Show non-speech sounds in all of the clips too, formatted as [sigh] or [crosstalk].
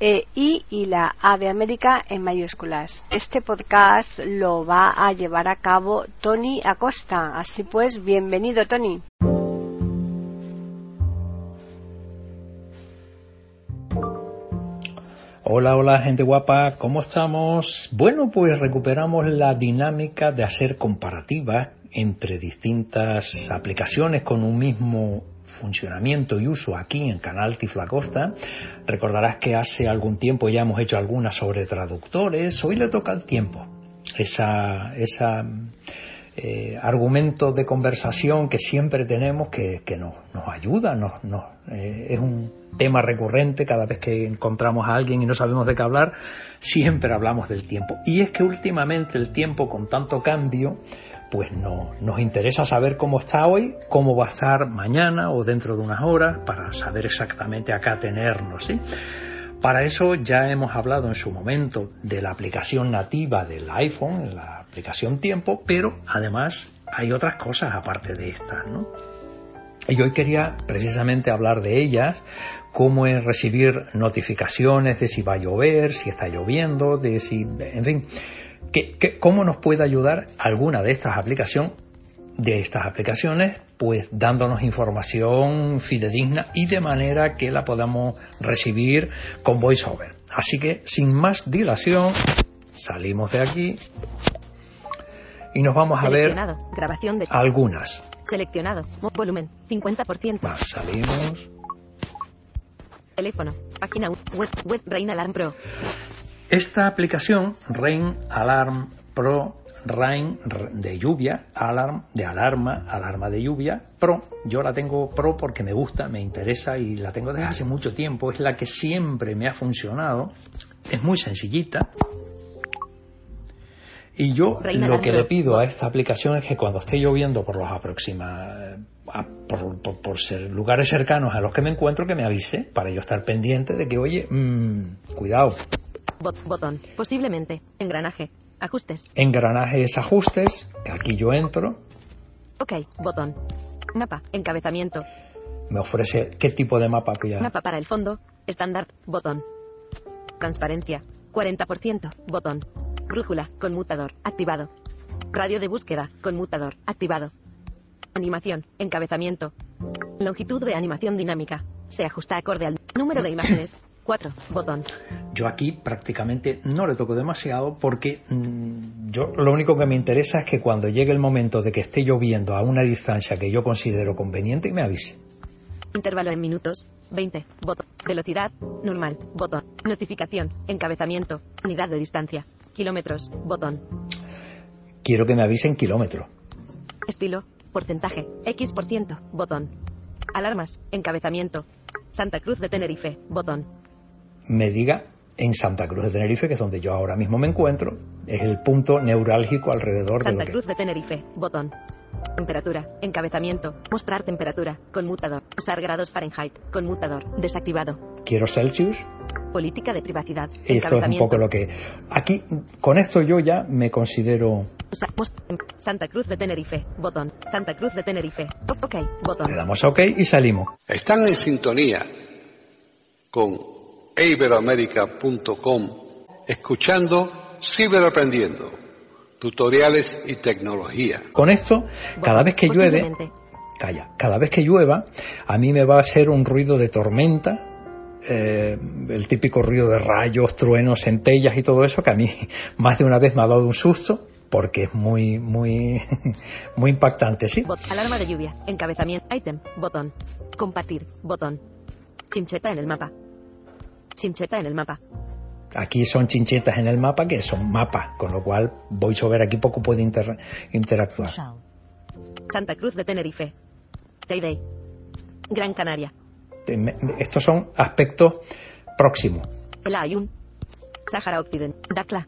e I y la A de América en mayúsculas. Este podcast lo va a llevar a cabo Tony Acosta. Así pues, bienvenido Tony. Hola, hola gente guapa, ¿cómo estamos? Bueno, pues recuperamos la dinámica de hacer comparativas entre distintas aplicaciones con un mismo funcionamiento y uso aquí en Canal Tiflacosta. Recordarás que hace algún tiempo ya hemos hecho algunas sobre traductores. Hoy le toca el tiempo. Esa, esa eh, argumento de conversación que siempre tenemos que, que nos ayuda, nos, nos, eh, es un tema recurrente cada vez que encontramos a alguien y no sabemos de qué hablar, siempre hablamos del tiempo. Y es que últimamente el tiempo con tanto cambio pues no, nos interesa saber cómo está hoy, cómo va a estar mañana o dentro de unas horas, para saber exactamente acá tenernos. ¿sí? Para eso ya hemos hablado en su momento de la aplicación nativa del iPhone, la aplicación tiempo, pero además hay otras cosas aparte de estas. ¿no? Y hoy quería precisamente hablar de ellas, cómo es recibir notificaciones de si va a llover, si está lloviendo, de si, en fin, cómo nos puede ayudar alguna de estas aplicaciones de estas aplicaciones, pues dándonos información fidedigna y de manera que la podamos recibir con VoiceOver. Así que, sin más dilación, salimos de aquí y nos vamos a ver grabación de... algunas. Seleccionado, volumen, 50%. Va, salimos. Teléfono, página web, web Rain Alarm Pro. Esta aplicación, Rain Alarm Pro, Rain de lluvia, Alarm de alarma, alarma de lluvia, Pro, yo la tengo Pro porque me gusta, me interesa y la tengo desde hace mucho tiempo, es la que siempre me ha funcionado, es muy sencillita. Y yo lo que le pido a esta aplicación es que cuando esté lloviendo por los aproximados por, por, por, ser lugares cercanos a los que me encuentro, que me avise para yo estar pendiente de que, oye, mmm, cuidado, Bot botón. Posiblemente. Engranaje. Ajustes. Engranajes ajustes. Que aquí yo entro. Ok. Botón. Mapa. Encabezamiento. Me ofrece qué tipo de mapa ya. Mapa para el fondo. Estándar. Botón. Transparencia. 40%. Botón. Brújula. Conmutador. Activado. Radio de búsqueda. Conmutador. Activado. Animación. Encabezamiento. Longitud de animación dinámica. Se ajusta acorde al número de imágenes. 4. Botón. Yo aquí prácticamente no le toco demasiado porque mmm, yo lo único que me interesa es que cuando llegue el momento de que esté lloviendo a una distancia que yo considero conveniente, me avise. Intervalo en minutos. 20. Botón. Velocidad. Normal. Botón. Notificación. Encabezamiento. Unidad de distancia. Kilómetros. Botón. Quiero que me avise en kilómetros. Estilo. Porcentaje. X%. Botón. Alarmas. Encabezamiento. Santa Cruz de Tenerife. Botón me diga en Santa Cruz de Tenerife, que es donde yo ahora mismo me encuentro, es el punto neurálgico alrededor Santa de Cruz de Tenerife, botón. Temperatura, encabezamiento, mostrar temperatura, conmutador, usar grados Fahrenheit, conmutador, desactivado. Quiero Celsius. Política de privacidad. Eso es un poco lo que. Aquí, con esto yo ya me considero. Santa Cruz de Tenerife, botón. Santa Cruz de Tenerife, ok, botón. Le damos a OK y salimos. Están en sintonía con iberoamerica.com, escuchando Ciberaprendiendo, tutoriales y tecnología. Con esto, cada vez que llueve, calla, cada vez que llueva, a mí me va a hacer un ruido de tormenta, eh, el típico ruido de rayos, truenos, centellas y todo eso, que a mí [laughs] más de una vez me ha dado un susto, porque es muy, muy, [laughs] muy impactante, ¿sí? Bot, alarma de lluvia, encabezamiento, item, botón, compartir, botón, chincheta en el mapa, Chincheta en el mapa. Aquí son chinchetas en el mapa que son mapas, con lo cual VoiceOver aquí poco puede inter- interactuar. Santa Cruz de Tenerife. Teidei. Gran Canaria. Estos son aspectos próximos. El Ayun. Sáhara Occidental. Dakla.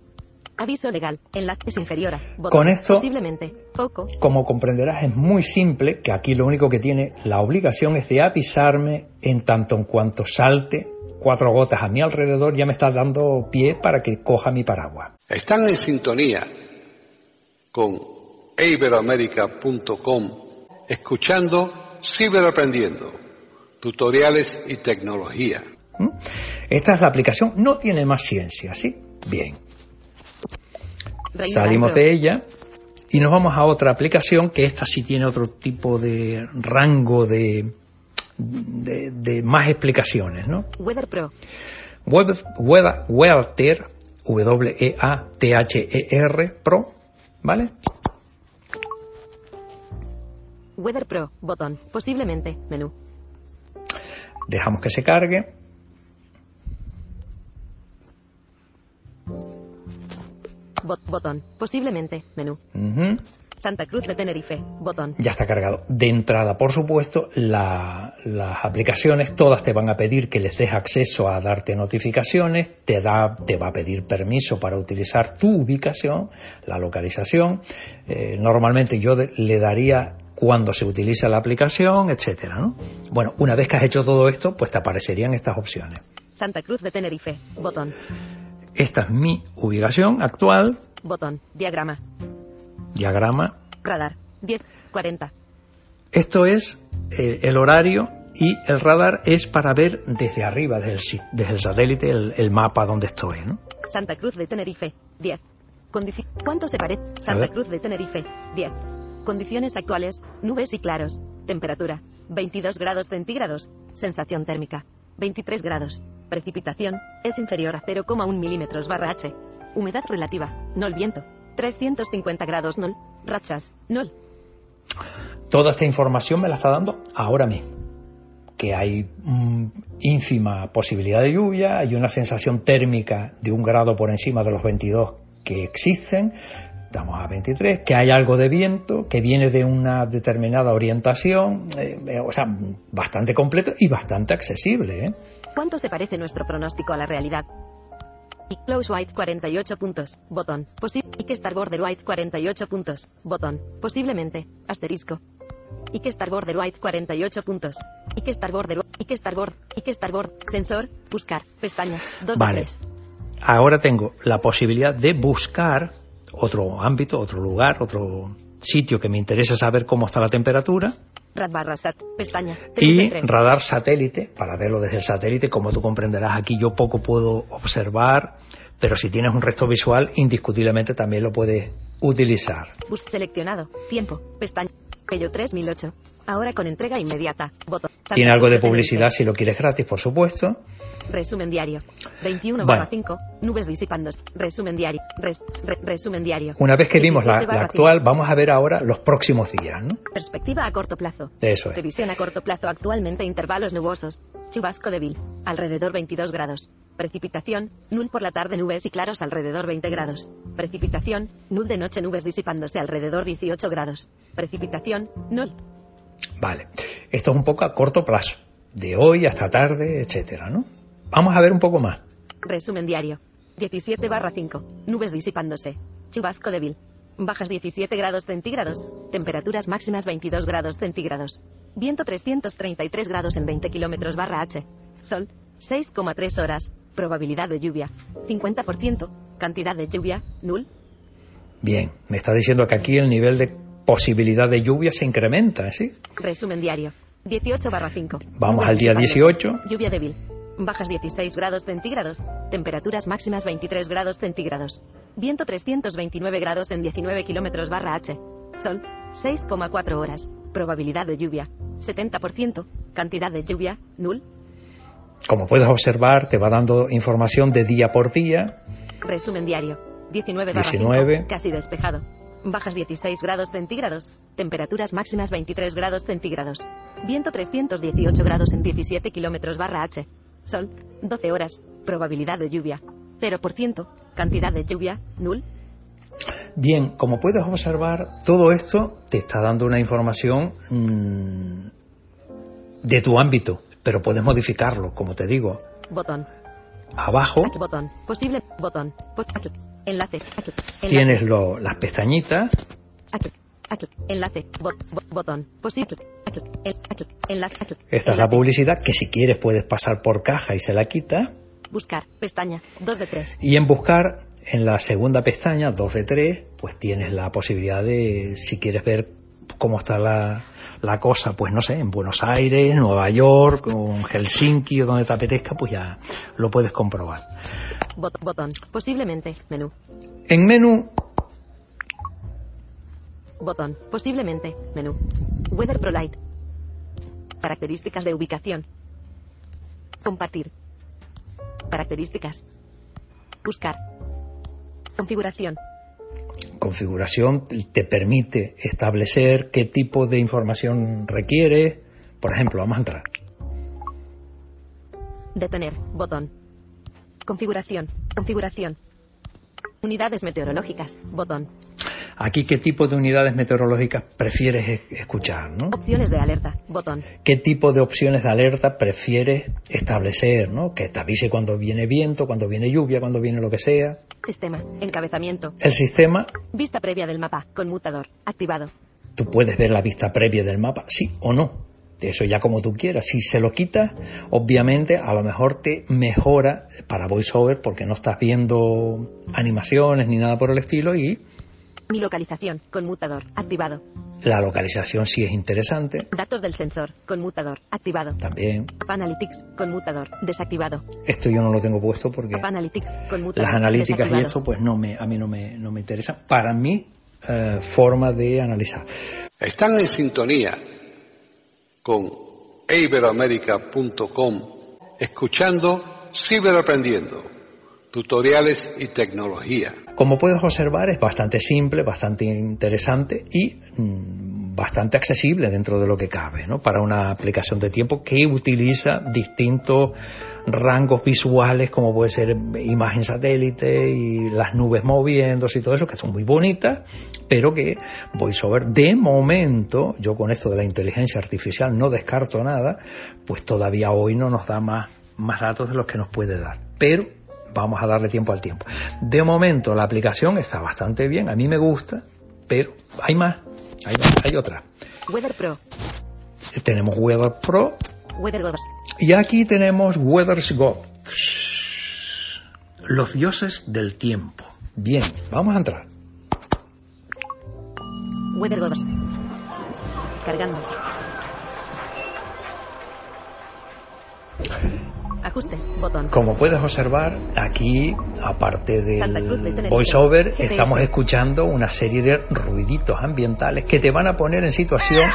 Aviso legal. Enlace es inferior a. Botón. Con esto- Posiblemente. Poco. Como comprenderás, es muy simple que aquí lo único que tiene la obligación es de avisarme en tanto en cuanto salte cuatro gotas a mi alrededor, ya me está dando pie para que coja mi paraguas. Están en sintonía con iberoamérica.com escuchando Ciberaprendiendo, tutoriales y tecnología. ¿Mm? Esta es la aplicación, no tiene más ciencia, ¿sí? Bien. Salimos de ella y nos vamos a otra aplicación que esta sí tiene otro tipo de rango de, de, de más explicaciones, ¿no? Weather Pro. Web, Web- Weather, W-E-A-T-H-E-R, Pro, ¿vale? Weather Pro. Botón. Posiblemente. Menú. Dejamos que se cargue. Bot- botón. Posiblemente. Menú. Ujú. Santa Cruz de Tenerife. Botón. Ya está cargado. De entrada, por supuesto, la- las aplicaciones todas te van a pedir que les des acceso a darte notificaciones, te, da, te va a pedir permiso para utilizar tu ubicación, la localización. Eh, normalmente yo de- le daría cuando se utiliza la aplicación, etcétera. ¿no? Bueno, una vez que has hecho todo esto, pues te aparecerían estas opciones. Santa Cruz de Tenerife. Botón. Esta es mi ubicación actual, Botón. Diagrama. Diagrama. Radar. 10. 40. Esto es eh, el horario y el radar es para ver desde arriba, desde el, desde el satélite, el, el mapa donde estoy. ¿no? Santa Cruz de Tenerife. 10. Condici- ¿Cuánto se parece? Santa. Cruz de Tenerife. 10. Condiciones actuales. Nubes y claros. Temperatura. 22 grados centígrados. Sensación térmica. 23 grados. Precipitación. Es inferior a 0,1 milímetros barra H. Humedad relativa. Nol viento. 350 grados nol. Rachas. Nol. Toda esta información me la está dando ahora mismo. Que hay mm, ínfima posibilidad de lluvia, hay una sensación térmica de un grado por encima de los 22 que existen, estamos a 23, que hay algo de viento, que viene de una determinada orientación, eh, eh, o sea, bastante completo y bastante accesible. ¿eh? ¿Cuánto se parece nuestro pronóstico a la realidad? Y Close White 48 puntos. Botón. Posi y que Star Border White 48 puntos. Botón. Posiblemente. Asterisco. Y que Star Border White 48 puntos. Y que Star Border y que Star Border y que Star Border. Sensor. Buscar. Pestaña. 2 Vale. de 3. ahora tengo la posibilidad de buscar otro ámbito, otro lugar, otro sitio que me interese saber cómo está la temperatura Pestaña. 3 y de 3. radar satélite para verlo desde el satélite. Como tú comprenderás, aquí yo poco puedo observar, pero si tienes un resto visual, indiscutiblemente también lo puedes utilizar. Bus seleccionado. Tiempo. Pestaña. Pello 3008. Ahora con entrega inmediata. Botón. Tiene algo de publicidad si lo quieres gratis, por supuesto. Resumen diario. 21 Bueno. 5. Nubes disipándose. Resumen diario. Res- re- resumen diario. Una vez que vimos la, 17 la actual, vamos a ver ahora los próximos días, ¿no? 5. Perspectiva a corto plazo. Eso es. Previsión a corto plazo actualmente intervalos nubosos. Chubasco débil. Alrededor 22 grados. Precipitación. Nul por la tarde nubes y claros alrededor 20 grados. Precipitación. Nul de noche nubes disipándose alrededor 18 grados. Precipitación. Nul. Vale. Esto es un poco a corto plazo, de hoy hasta tarde, etcétera, ¿no? Vamos a ver un poco más. Resumen diario. 17 barra 5. Nubes disipándose. Chubasco débil. Bajas 17 grados centígrados. Temperaturas máximas 22 grados centígrados. Viento 333 grados en 20 kilómetros barra H. Sol. 6,3 horas. Probabilidad de lluvia. 50%. Cantidad de lluvia. Nul. Bien, me está diciendo que aquí el nivel de posibilidad de lluvia se incrementa, ¿sí? Resumen diario. 18 barra 5. Vamos Nubes al día disipándose. 18. Lluvia débil. Bajas 16 grados centígrados. Temperaturas máximas 23 grados centígrados. Viento 329 grados en 19 kilómetros barra H. Sol. 6,4 horas. Probabilidad de lluvia. 70%. Cantidad de lluvia. Nul. Como puedes observar, te va dando información de día por día. Resumen diario. 19 barra 19. 5. Casi despejado. Bajas 16 grados centígrados. Temperaturas máximas 23 grados centígrados. Viento 318 grados en 17 kilómetros barra H. Sol. 12 horas. Probabilidad de lluvia. 0%. Cantidad de lluvia, null. Bien, como puedes observar, todo esto te está dando una información mmm, de tu ámbito, pero puedes modificarlo, como te digo. Botón. Abajo Aquí, botón. Posible. Botón. Po- aquí. Enlace. Aquí. Enlace. tienes lo- las pestañitas, Aquí. Aquí. Enlace. Bot- bo- botón. Posible. Esta es la publicidad que si quieres puedes pasar por caja y se la quita. Buscar. Pestaña. 2 de 3. Y en buscar, en la segunda pestaña, 2 de 3, pues tienes la posibilidad de, si quieres ver cómo está la, la cosa, pues no sé, en Buenos Aires, Nueva York, o en Helsinki o donde te apetezca, pues ya lo puedes comprobar. Bot- botón. Posiblemente. Menú. En menú, Botón. Posiblemente. Menú. Weather Pro Light. Características de ubicación. Compartir. Características. Buscar. Configuración. configuración te permite establecer qué tipo de información requiere. Por ejemplo, vamos a entrar. Detener. Botón. Configuración. Configuración. Unidades meteorológicas. Botón. Aquí qué tipo de unidades meteorológicas prefieres escuchar, ¿no? Opciones de alerta. Botón. ¿Qué tipo de opciones de alerta prefieres establecer, ¿no? Que te avise cuando viene viento, cuando viene lluvia, cuando viene lo que sea. Sistema. Encabezamiento. El sistema, Vista previa del mapa. Conmutador. Activado. tú puedes ver la vista previa del mapa, sí o no. Eso ya como tú quieras. Si se lo quitas, obviamente a lo mejor te mejora para VoiceOver porque no estás viendo animaciones ni nada por el estilo y Mi localización. Conmutador. Activado. la localización sí es interesante Datos del sensor. Conmutador. Activado. también. Analytics. Conmutador. Desactivado. Esto yo no lo tengo puesto porque Analytics. Conmutador. las analíticas y eso pues no me, a mí no me, no me interesa. Para mi eh, forma de analizar. Están en sintonía con iberoamérica.com escuchando Ciberaprendiendo, tutoriales y tecnología. Como puedes observar es bastante simple, bastante interesante y mm, bastante accesible dentro de lo que cabe, ¿no? Para una aplicación de tiempo que utiliza distintos rangos visuales como puede ser imagen satélite y las nubes moviéndose y todo eso que son muy bonitas, pero que VoiceOver de momento, yo con esto de la inteligencia artificial no descarto nada, pues todavía hoy no nos da más, más datos de los que nos puede dar. Pero vamos a darle tiempo al tiempo. De momento la aplicación está bastante bien, a mí me gusta, pero hay más, hay, más, hay otra. Weather Pro. Tenemos Weather Pro Weather Gods. y aquí tenemos Weather's God. Los dioses del tiempo. Bien, vamos a entrar. Weather Gods. Cargando. Ajustes. Botón. Como puedes observar, aquí, aparte del voiceover, estamos escuchando una serie de ruiditos ambientales que te van a poner en situación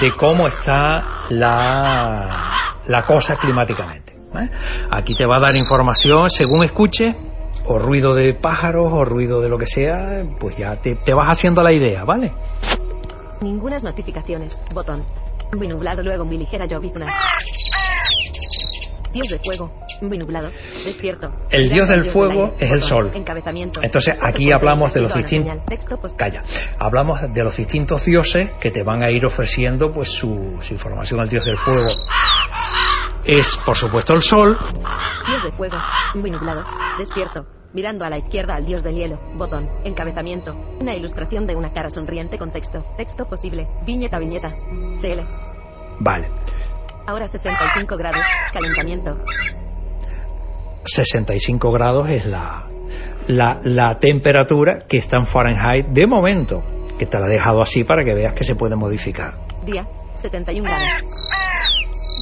de cómo está la, la cosa climáticamente. ¿eh? Aquí te va a dar información según escuche, o ruido de pájaros, o ruido de lo que sea, pues ya te, te vas haciendo la idea, ¿vale? Ningunas notificaciones. Botón. Muy nublado, luego muy ligera llovizna. Dios de fuego. Despierto. El dios al del fuego es el sol. Entonces, aquí hablamos de los distintos- Calla. Hablamos de los distintos dioses que te van a ir ofreciendo pues su, su información. El dios del fuego es, por supuesto, el sol. Dios de fuego. Despierto. Mirando a la izquierda al dios del hielo. Botón. Encabezamiento. Una ilustración de una cara sonriente con texto. Texto posible. Viñeta viñeta. CL. Vale. Ahora 65 grados. Calentamiento. 65 grados es la, la, la temperatura que está en Fahrenheit de momento. Que te la he dejado así para que veas que se puede modificar. Día. 71 grados.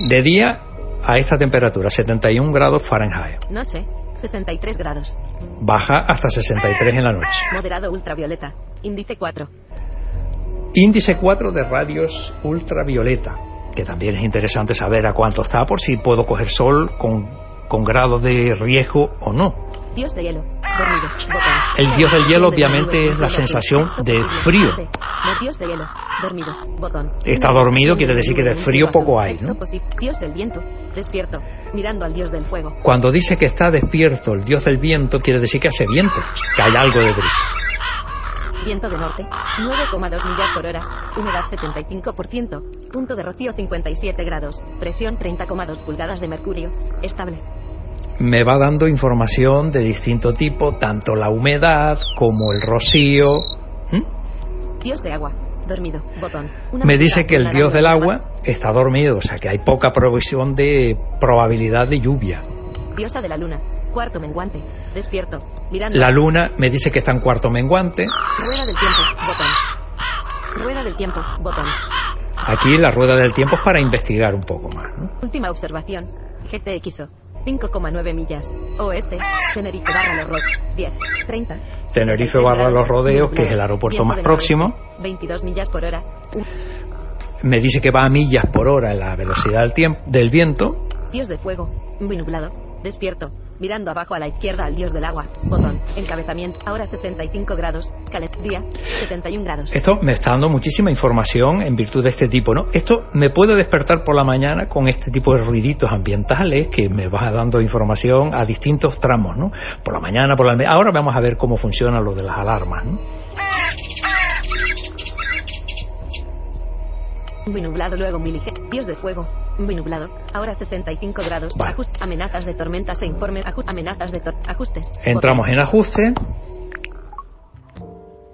De día a esta temperatura, 71 grados Fahrenheit. Noche. 63 grados. Baja hasta 63 en la noche. Moderado ultravioleta. Índice 4. Índice 4 de radios ultravioleta, que también es interesante saber a cuánto está por si puedo coger sol con, con grado de riesgo o no. Dios de hielo. Dormido. El dios del hielo obviamente es la sensación de frío. Dios de hielo. Dormido. Botón. Está dormido, quiere decir que de frío poco hay, ¿no? Dios del viento. Despierto. Mirando al dios del fuego. Cuando dice que está despierto el dios del viento, quiere decir que hace viento, que hay algo de brisa. Viento de norte, 9,2 millas por hora, humedad 75%, punto de rocío 57 grados, presión 30,2 pulgadas de mercurio, estable. Me va dando información de distinto tipo, tanto la humedad como el rocío. ¿Mm? Dios de agua, dormido, botón. Una Me dice que el dios del agua está dormido, o sea que hay poca provisión de probabilidad de lluvia. Diosa de la luna, cuarto menguante, despierto, mirando. La luna me dice que está en cuarto menguante. Rueda del tiempo, botón. Rueda del tiempo, botón. Aquí la rueda del tiempo es para investigar un poco más. ¿no? Última observación, GTXO, 5,9 millas, OS, Tenerife barra los Rock, 10, 30. Tenerife 76 barra Los Rodeos, que es el aeropuerto más próximo. noroeste, 22 millas por hora, Me dice que va a millas por hora en la velocidad del, tiempo, del viento. Dios de fuego, muy nublado, despierto, mirando abajo a la izquierda al dios del agua, botón, encabezamiento, ahora 65 grados, día, 71 grados. Esto me está dando muchísima información en virtud de este tipo, ¿no? Esto me puede despertar por la mañana con este tipo de ruiditos ambientales que me va dando información a distintos tramos, ¿no? Por la mañana, por la me- Ahora vamos a ver cómo funciona lo de las alarmas, ¿no? Muy nublado luego muy ligero, dios de fuego, muy nublado, ahora 65 grados, Vale. Ajust- amenazas de tormentas e informes, amenazas de ajustes. Entramos en ajuste.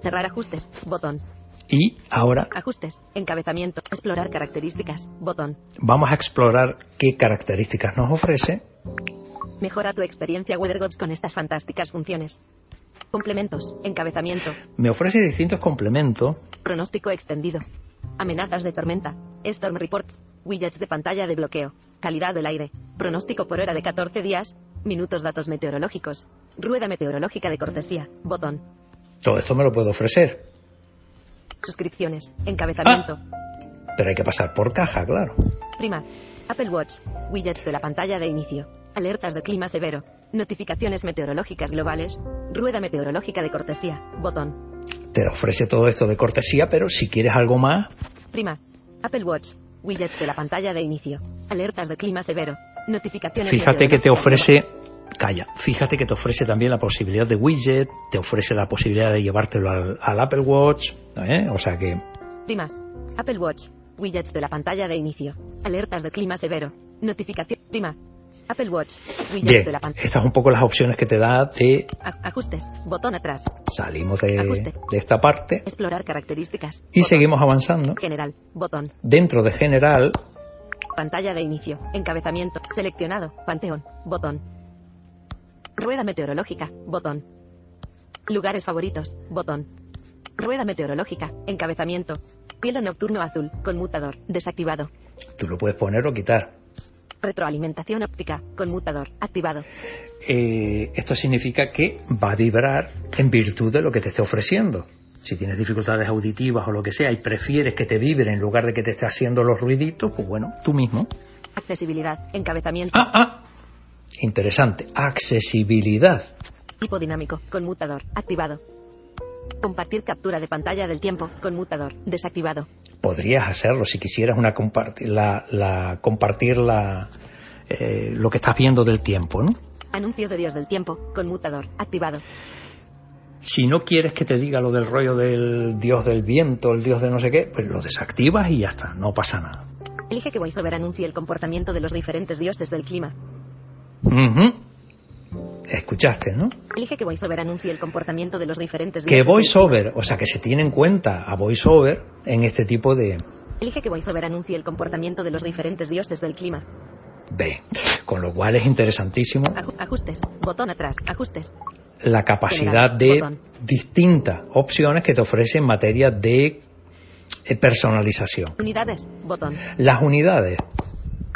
Cerrar ajustes, botón, y ahora ajustes, encabezamiento, explorar características, botón. vamos a explorar qué características nos ofrece. Mejora tu experiencia WeatherGods con estas fantásticas funciones. Complementos, encabezamiento, Me ofrece distintos complementos. pronóstico extendido, amenazas de tormenta, Storm Reports, widgets de pantalla de bloqueo, calidad del aire, pronóstico por hora de 14 días, minutos datos meteorológicos, rueda meteorológica de cortesía, botón, Todo esto me lo puedo ofrecer, suscripciones, encabezamiento, pero hay que pasar por caja, claro. prima, Apple Watch, widgets de la pantalla de inicio, alertas de clima severo, notificaciones meteorológicas globales, rueda meteorológica de cortesía, botón, Te ofrece todo esto de cortesía, pero si quieres algo más, Prima. Apple Watch. Widgets de la pantalla de inicio. Alertas de clima severo. Notificaciones. Fíjate que te ofrece, calla, fíjate que te ofrece también la posibilidad de widget, te ofrece la posibilidad de llevártelo al, al Apple Watch, ¿eh? o sea que Prima. Apple Watch. Widgets de la pantalla de inicio. Alertas de clima severo. Notificación. Prima. Apple Watch. Bien, de la pantalla. estas son un poco las opciones que te da de Ajustes. Botón atrás. salimos de, Ajuste. de esta parte Explorar características. y Botón. seguimos avanzando. General. Botón. Dentro de general, Pantalla de inicio. Encabezamiento. Seleccionado. Panteón. Botón. Rueda meteorológica. Botón. Lugares favoritos. Botón. Rueda meteorológica. Encabezamiento. Cielo nocturno azul. Conmutador. Desactivado. tú lo puedes poner o quitar. Retroalimentación óptica. Conmutador. Activado. Eh, esto significa que va a vibrar en virtud de lo que te esté ofreciendo. Si tienes dificultades auditivas o lo que sea y prefieres que te vibre en lugar de que te esté haciendo los ruiditos, pues bueno, tú mismo. Accesibilidad. Encabezamiento. Ah, ah, interesante. Accesibilidad. Tipo dinámico. Conmutador. Activado. Compartir captura de pantalla del tiempo. Conmutador. Desactivado. Podrías hacerlo si quisieras una compartir la, la- compartir la, eh, lo que estás viendo del tiempo, ¿no? Anuncio de Dios del tiempo. Conmutador. Activado. Si no quieres que te diga lo del rollo del dios del viento, el dios de no sé qué, pues lo desactivas y ya está, no pasa nada. Elige que VoiceOver anuncie el comportamiento de los diferentes dioses del clima. Ujú. Escuchaste, ¿no? Elige que VoiceOver anuncie el comportamiento de los diferentes Que VoiceOver, o sea, que se tiene en cuenta a VoiceOver en este tipo de... Elige que VoiceOver anuncie el comportamiento de los diferentes dioses del clima. B. Con lo cual es interesantísimo Aju- ajustes. Botón atrás. Ajustes. la capacidad General, de botón. distintas opciones que te ofrece en materia de eh, personalización. Unidades. Botón. Las unidades,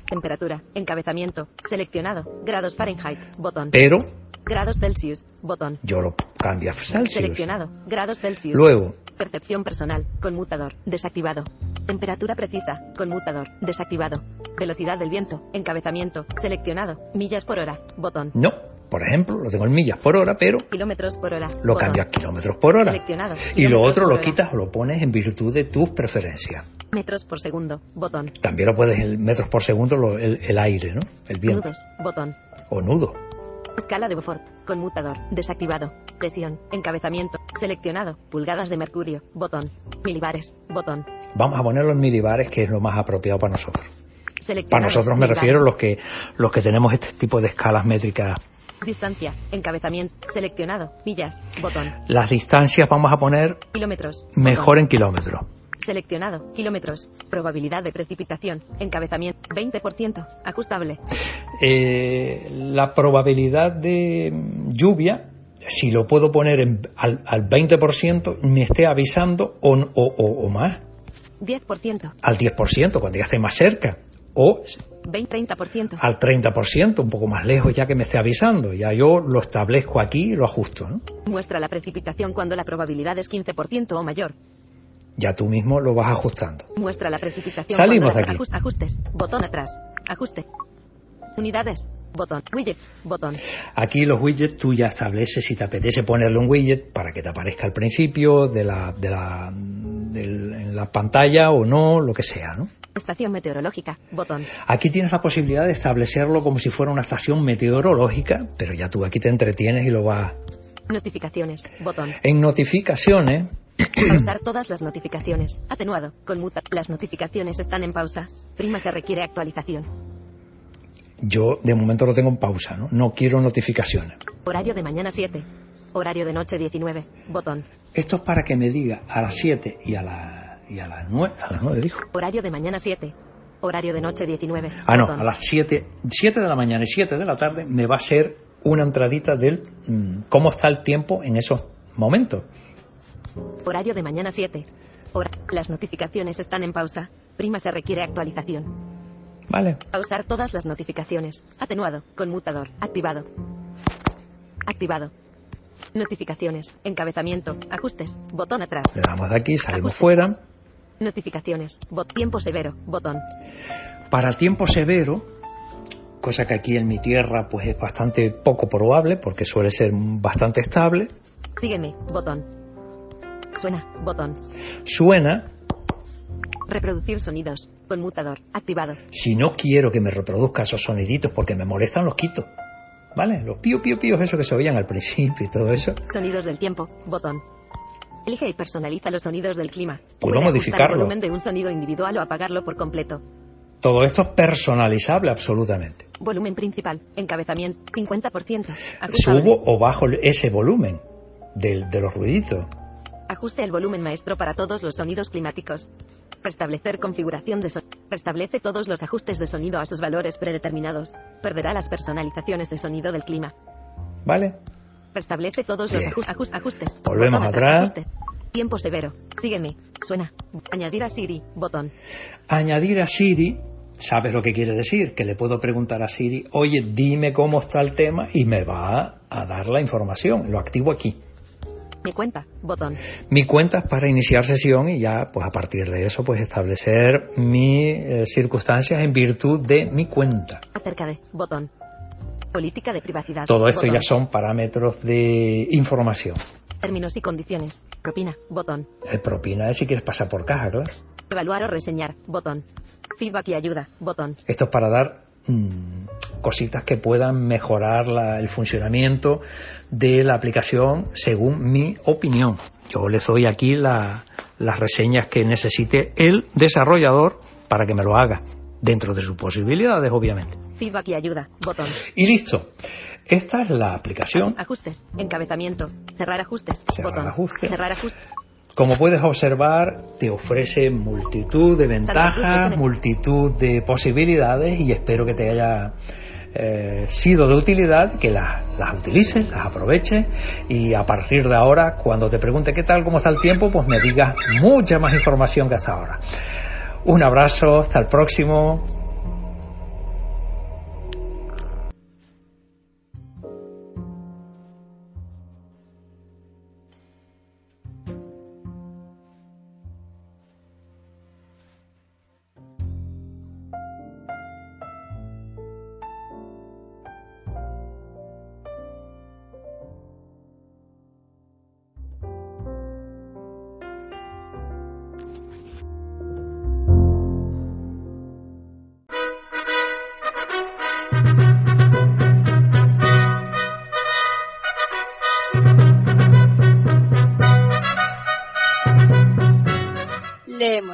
Temperatura. Encabezamiento. Seleccionado. Grados Fahrenheit. Botón. pero Grados Celsius. Botón. yo lo cambio a Celsius. Seleccionado. Grados Celsius. Luego, Percepción personal. Conmutador. Desactivado. Temperatura precisa. Conmutador. Desactivado. Velocidad del viento. Encabezamiento. Seleccionado. Millas por hora. Botón. no, Por ejemplo, lo tengo en millas por hora, pero Kilómetros por hora. lo cambio a kilómetros por hora. Seleccionado. Y lo otro lo quitas o lo pones en virtud de tus preferencias. Metros por segundo. Botón. También lo puedes en metros por segundo, lo- el, el aire, ¿no? El viento. Nudos. Botón. O nudo. Escala de Beaufort. Conmutador. Desactivado. Presión. Encabezamiento. Seleccionado. Pulgadas de mercurio. Botón. Milibares. Botón. Vamos a ponerlo en milibares, que es lo más apropiado para nosotros. Para nosotros me Milibares. refiero los que, los que tenemos este tipo de escalas métricas. Distancia. Encabezamiento. Seleccionado. Millas. Botón. Las distancias vamos a poner Kilómetros. mejor Botón. en kilómetros. Seleccionado. Kilómetros. Probabilidad de precipitación. Encabezamiento. 20%. Ajustable. Eh, la probabilidad de mm, lluvia, si lo puedo poner en- al, al 20%, me esté avisando o, o- o- o más, 10%. al 10%, cuando ya esté más cerca, o 20, 30%. al 30%, un poco más lejos ya que me esté avisando. Ya yo lo establezco aquí y lo ajusto. ¿no? Muestra la precipitación cuando la probabilidad es 15% o mayor. Ya tú mismo lo vas ajustando. Muestra la precipitación Salimos de aquí. ajus- ajustes. Botón atrás. Ajuste. Unidades. Botón. Widgets. Botón. Aquí los widgets tú ya estableces si te apetece ponerle un widget para que te aparezca al principio de la, de la, del- en la pantalla o no, lo que sea. ¿no? Estación meteorológica. Botón. Aquí tienes la posibilidad de establecerlo como si fuera una estación meteorológica, pero ya tú aquí te entretienes y lo vas. Notificaciones. Botón. En notificaciones, Pausar todas las notificaciones. Atenuado. Conmuta. Las notificaciones están en pausa. Prima se requiere actualización. yo de momento lo tengo en pausa, ¿no? No quiero notificaciones. Horario de mañana 7. Horario de noche 19. Botón. Esto es para que me diga a las 7 y a, la, y a las 9, a las 9 dijo. Horario de mañana 7. Horario de noche 19. Ah, no, Botón. a las 7, 7 de la mañana y 7 de la tarde me va a ser una entradita del mm, cómo está el tiempo en esos momentos. Horario de mañana 7. Hora- Las notificaciones están en pausa. Prima se requiere actualización. ¿Vale? Pausar todas las notificaciones. Atenuado. Conmutador. Activado. Activado. Notificaciones. Encabezamiento. Ajustes. Botón atrás. Le damos de aquí, salimos fuera. Notificaciones. Bot tiempo severo. Botón. Para tiempo severo, cosa que aquí en mi tierra pues es bastante poco probable porque suele ser bastante estable, Sígueme. Botón. Suena. Botón. suena, Reproducir sonidos. Conmutador. Activado. si no quiero que me reproduzca esos soniditos porque me molestan, los quito. ¿Vale? Los pío, pío, píos, eso que se oían al principio y todo eso. Sonidos del tiempo. Botón. Elige y personaliza los sonidos del clima. Puedo modificarlo. el volumen de un sonido individual o apagarlo por completo. Todo esto es personalizable absolutamente. Volumen principal. Encabezamiento. 50%. Ajustable. Subo o bajo ese volumen del- de los ruiditos. Ajuste el volumen maestro para todos los sonidos climáticos. Restablecer configuración de sonido. Restablece todos los ajustes de sonido a sus valores predeterminados. Perderá las personalizaciones de sonido del clima. ¿Vale? Restablece todos los ajustes. Volvemos Botón atrás. ajuste. Tiempo severo. Sígueme. Suena. Añadir a Siri. Botón. Añadir a Siri, ¿sabes lo que quiere decir? Que le puedo preguntar a Siri, oye, dime cómo está el tema y me va a dar la información. Lo activo aquí. Mi cuenta. Botón. Mi cuenta es para iniciar sesión y ya, pues a partir de eso, pues establecer mis eh, circunstancias en virtud de mi cuenta. Acerca de. Botón. Política de privacidad. Todo esto Botón. ya son parámetros de información. Términos y condiciones. Propina. Botón. El propina es si quieres pasar por caja, claro. Evaluar o reseñar. Botón. Feedback y ayuda. Botón. Esto es para dar mm, cositas que puedan mejorar la- el funcionamiento de la aplicación según mi opinión. Yo les doy aquí la- las reseñas que necesite el desarrollador para que me lo haga, dentro de sus posibilidades, obviamente. Feedback y ayuda. Botón. Y listo. Esta es la aplicación. Ajustes. Encabezamiento. Cerrar ajustes. Cerrar Botón. ajuste. Cerrar ajustes. Como puedes observar, te ofrece multitud de ventajas, multitud de posibilidades y espero que te haya eh, sido de utilidad, que las, las utilices, las aproveches y a partir de ahora, cuando te pregunte qué tal, cómo está el tiempo, pues me digas mucha más información que hasta ahora. Un abrazo, hasta el próximo.